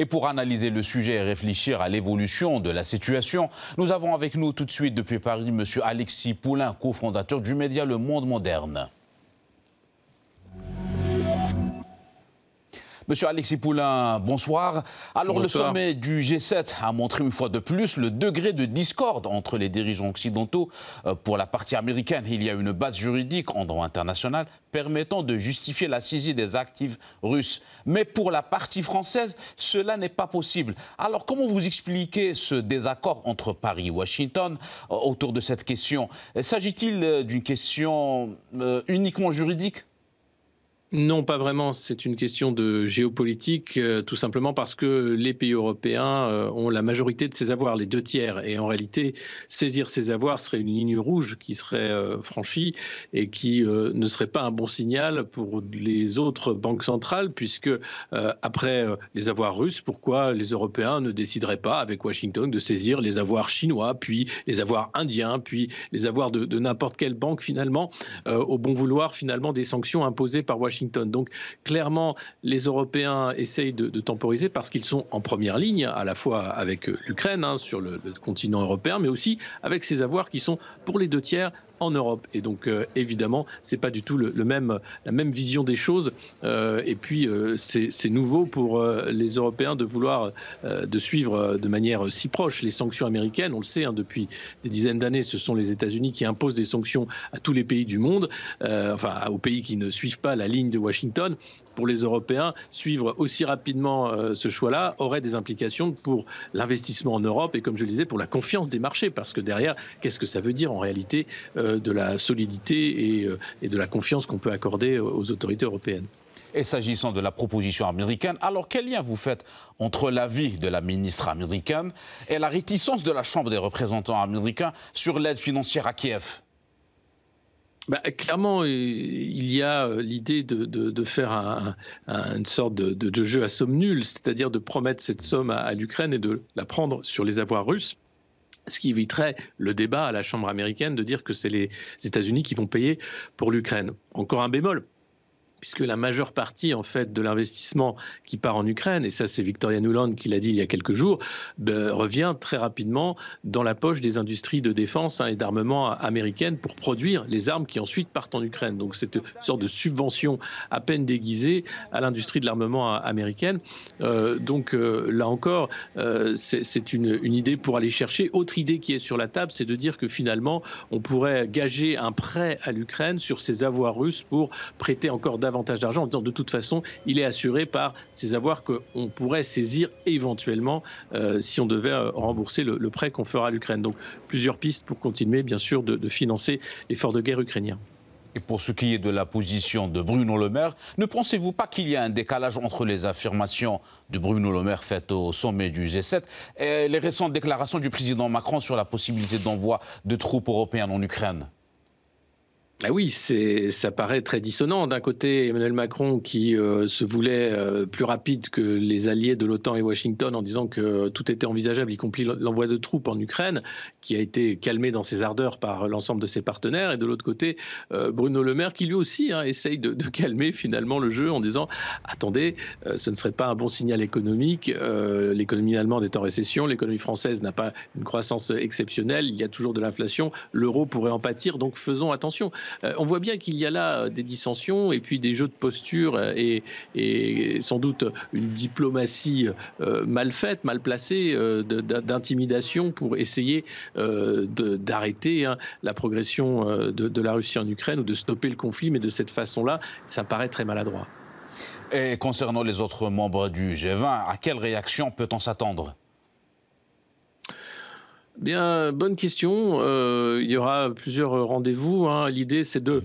Et pour analyser le sujet et réfléchir à l'évolution de la situation, nous avons avec nous tout de suite depuis Paris M. Alexis Poulain, cofondateur du média Le Monde Moderne. Monsieur Alexis Poulain, bonsoir. Alors le sommet du G7 a montré une fois de plus le degré de discorde entre les dirigeants occidentaux. Euh, pour la partie américaine, il y a une base juridique en droit international permettant de justifier la saisie des actifs russes. Mais pour la partie française, cela n'est pas possible. Alors comment vous expliquez ce désaccord entre Paris et Washington euh, autour de cette question? S'agit-il euh, d'une question uniquement juridique? Non, pas vraiment. C'est une question de géopolitique, euh, tout simplement parce que les pays européens euh, ont la majorité de ces avoirs, les deux tiers. Et en réalité, saisir ces avoirs serait une ligne rouge qui serait euh, franchie et qui ne serait pas un bon signal pour les autres banques centrales, puisque après les avoirs russes, pourquoi les Européens ne décideraient pas, avec Washington, de saisir les avoirs chinois, puis les avoirs indiens, puis les avoirs de, de n'importe quelle banque, finalement, au bon vouloir, finalement, des sanctions imposées par Washington? Donc clairement, les Européens essayent de, temporiser parce qu'ils sont en première ligne, à la fois avec l'Ukraine hein, sur le, continent européen, mais aussi avec ces avoirs qui sont pour les deux tiers en Europe. Et donc, euh, évidemment, c'est pas du tout le, même, la même vision des choses. Euh, et puis, euh, c'est nouveau pour les Européens de vouloir de suivre de manière si proche les sanctions américaines. On le sait, hein, depuis des dizaines d'années, ce sont les États-Unis qui imposent des sanctions à tous les pays du monde, enfin aux pays qui ne suivent pas la ligne de Washington pour les Européens, suivre aussi rapidement euh, ce choix-là aurait des implications pour l'investissement en Europe et, comme je le disais, pour la confiance des marchés. Parce que derrière, qu'est-ce que ça veut dire en réalité euh, de la solidité euh, et, de la confiance qu'on peut accorder aux autorités européennes? Et s'agissant de la proposition américaine, alors quel lien vous faites entre l'avis de la ministre américaine et la réticence de la Chambre des représentants américains sur l'aide financière à Kiev? Bah, clairement, il y a euh, l'idée de, faire une sorte de, jeu à somme nulle, c'est-à-dire de promettre cette somme à, l'Ukraine et de la prendre sur les avoirs russes ce qui éviterait le débat à la Chambre américaine de dire que c'est les États-Unis qui vont payer pour l'Ukraine. Encore un bémol, puisque la majeure partie en fait de l'investissement qui part en Ukraine, et ça c'est Victoria Nuland qui l'a dit il y a quelques jours, ben, revient très rapidement dans la poche des industries de défense hein, et d'armement américaines pour produire les armes qui ensuite partent en Ukraine. Donc c'est une sorte de subvention à peine déguisée à l'industrie de l'armement américaine. Euh, donc euh, là encore, euh, c'est une, idée pour aller chercher. Autre idée qui est sur la table, c'est de dire que finalement on pourrait gager un prêt à l'Ukraine sur ses avoirs russes pour prêter encore davantage davantage d'argent en disant de toute façon, il est assuré par ces avoirs qu'on pourrait saisir éventuellement euh, si on devait euh, rembourser le, prêt qu'on fera à l'Ukraine. Donc plusieurs pistes pour continuer, bien sûr, de, financer l'effort de guerre ukrainien. Et pour ce qui est de la position de Bruno Le Maire, ne pensez-vous pas qu'il y a un décalage entre les affirmations de Bruno Le Maire faites au sommet du G7 et les récentes déclarations du président Macron sur la possibilité d'envoi de troupes européennes en Ukraine? Ah oui, ça paraît très dissonant. D'un côté, Emmanuel Macron qui euh, se voulait euh, plus rapide que les alliés de l'OTAN et Washington en disant que tout était envisageable, y compris l'envoi de troupes en Ukraine, qui a été calmé dans ses ardeurs par l'ensemble de ses partenaires. Et de l'autre côté, euh, Bruno Le Maire qui lui aussi hein, essaye de, calmer finalement le jeu en disant attendez, ce ne serait pas un bon signal économique. L'économie allemande est en récession, l'économie française n'a pas une croissance exceptionnelle, il y a toujours de l'inflation, l'euro pourrait en pâtir, donc faisons attention. Euh, on voit bien qu'il y a là euh, des dissensions et puis des jeux de posture euh, et, sans doute une diplomatie mal faite, mal placée, d'intimidation pour essayer d'arrêter hein, la progression de, la Russie en Ukraine ou de stopper le conflit, mais de cette façon-là, ça paraît très maladroit. Et concernant les autres membres du G20, à quelle réaction peut-on s'attendre? Bien, bonne question. Euh, il y aura plusieurs rendez-vous. Hein. L'idée, c'est de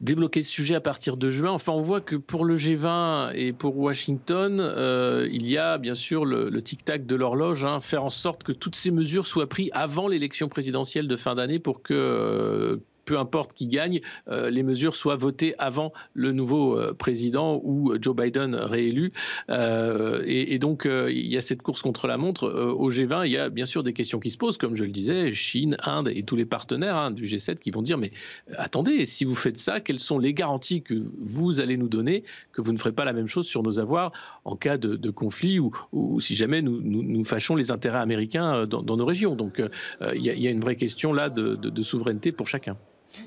débloquer ce sujet à partir de juin. Enfin, on voit que pour le G20 et pour Washington, euh, il y a bien sûr le, tic-tac de l'horloge, hein. faire en sorte que toutes ces mesures soient prises avant l'élection présidentielle de fin d'année pour que peu importe qui gagne, les mesures soient votées avant le nouveau président ou Joe Biden réélu. Et, donc, il y a cette course contre la montre. au G20, il y a bien sûr des questions qui se posent, comme je le disais, Chine, Inde et tous les partenaires hein, du G7 qui vont dire, mais attendez, si vous faites ça, quelles sont les garanties que vous allez nous donner que vous ne ferez pas la même chose sur nos avoirs en cas de, conflit ou, si jamais nous, nous, fâchons les intérêts américains dans, nos régions. Donc euh, il y, a une vraie question là de, souveraineté pour chacun.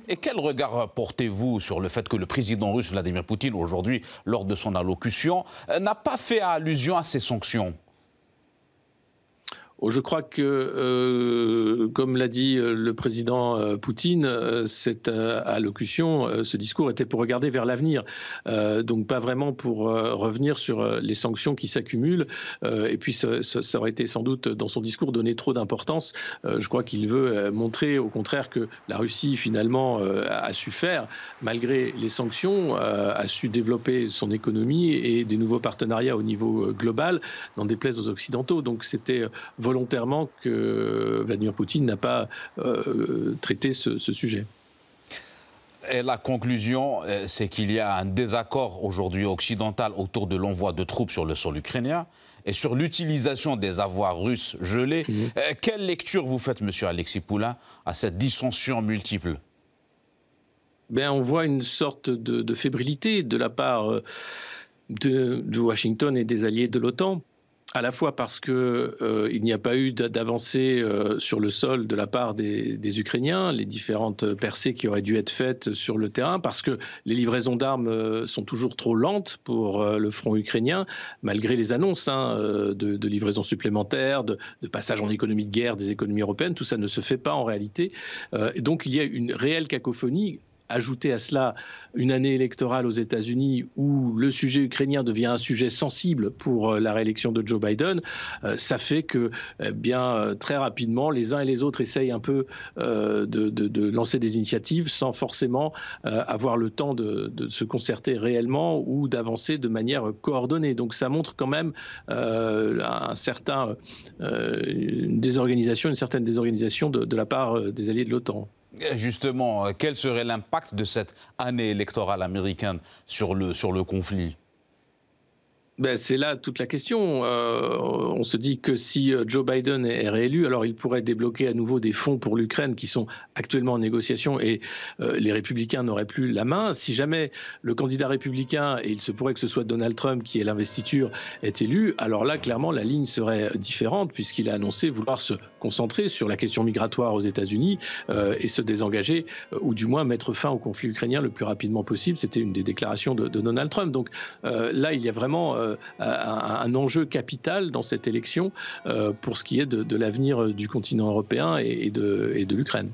Et quel regard portez-vous sur le fait que le président russe Vladimir Poutine, aujourd'hui, lors de son allocution, n'a pas fait allusion à ces sanctions? Je crois que, euh, comme l'a dit euh, le président euh, Poutine, cette allocution, ce discours était pour regarder vers l'avenir, donc pas vraiment pour revenir sur les sanctions qui s'accumulent. et puis, ça, aurait été sans doute dans son discours donner trop d'importance. je crois qu'il veut montrer, au contraire, que la Russie finalement a su faire, malgré les sanctions, a su développer son économie et des nouveaux partenariats au niveau global, n'en déplaise aux Occidentaux. Donc, c'était volontairement que Vladimir Poutine n'a pas euh, traité ce, sujet. Et la conclusion, euh, c'est qu'il y a un désaccord aujourd'hui occidental autour de l'envoi de troupes sur le sol ukrainien et sur l'utilisation des avoirs russes gelés. Mhm. Euh, quelle lecture vous faites, monsieur Alexis Poulain, à cette dissension multiple? Ben, On voit une sorte de, fébrilité de la part de Washington et des alliés de l'OTAN à la fois parce qu'il euh, n'y a pas eu d'avancée euh, sur le sol de la part des, Ukrainiens, les différentes percées qui auraient dû être faites sur le terrain, parce que les livraisons d'armes euh, sont toujours trop lentes pour le front ukrainien, malgré les annonces hein, de, livraisons supplémentaires, de, de, passage en économie de guerre des économies européennes. Tout ça ne se fait pas en réalité. et donc il y a une réelle cacophonie ajouter à cela une année électorale aux États-Unis où le sujet ukrainien devient un sujet sensible pour euh, la réélection de Joe Biden, euh, ça fait que eh bien euh, très rapidement les uns et les autres essayent un peu de, lancer des initiatives sans forcément avoir le temps de, se concerter réellement ou d'avancer de manière coordonnée. Donc ça montre quand même un certain une désorganisation, une certaine désorganisation de la part des alliés de l'OTAN. Justement, quel serait l'impact de cette année électorale américaine sur le, sur le conflit? Ben, c'est là toute la question. Euh, on se dit que si euh, Joe Biden est réélu, alors il pourrait débloquer à nouveau des fonds pour l'Ukraine qui sont actuellement en négociation et euh, les républicains n'auraient plus la main. Si jamais le candidat républicain, et il se pourrait que ce soit Donald Trump qui est l'investiture, est élu, alors là, clairement, la ligne serait différente puisqu'il a annoncé vouloir se concentrer sur la question migratoire aux États-Unis et se désengager, ou du moins mettre fin au conflit ukrainien le plus rapidement possible. C'était une des déclarations de, Donald Trump. Donc là, il y a vraiment euh, un, enjeu capital dans cette élection euh, pour ce qui est de, l'avenir du continent européen et, de, et de l'Ukraine.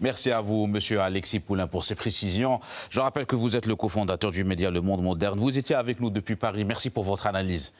Merci à vous, monsieur Alexis Poulain, pour ces précisions. Je rappelle que vous êtes le cofondateur du média Le Monde Moderne. Vous étiez avec nous depuis Paris. Merci pour votre analyse.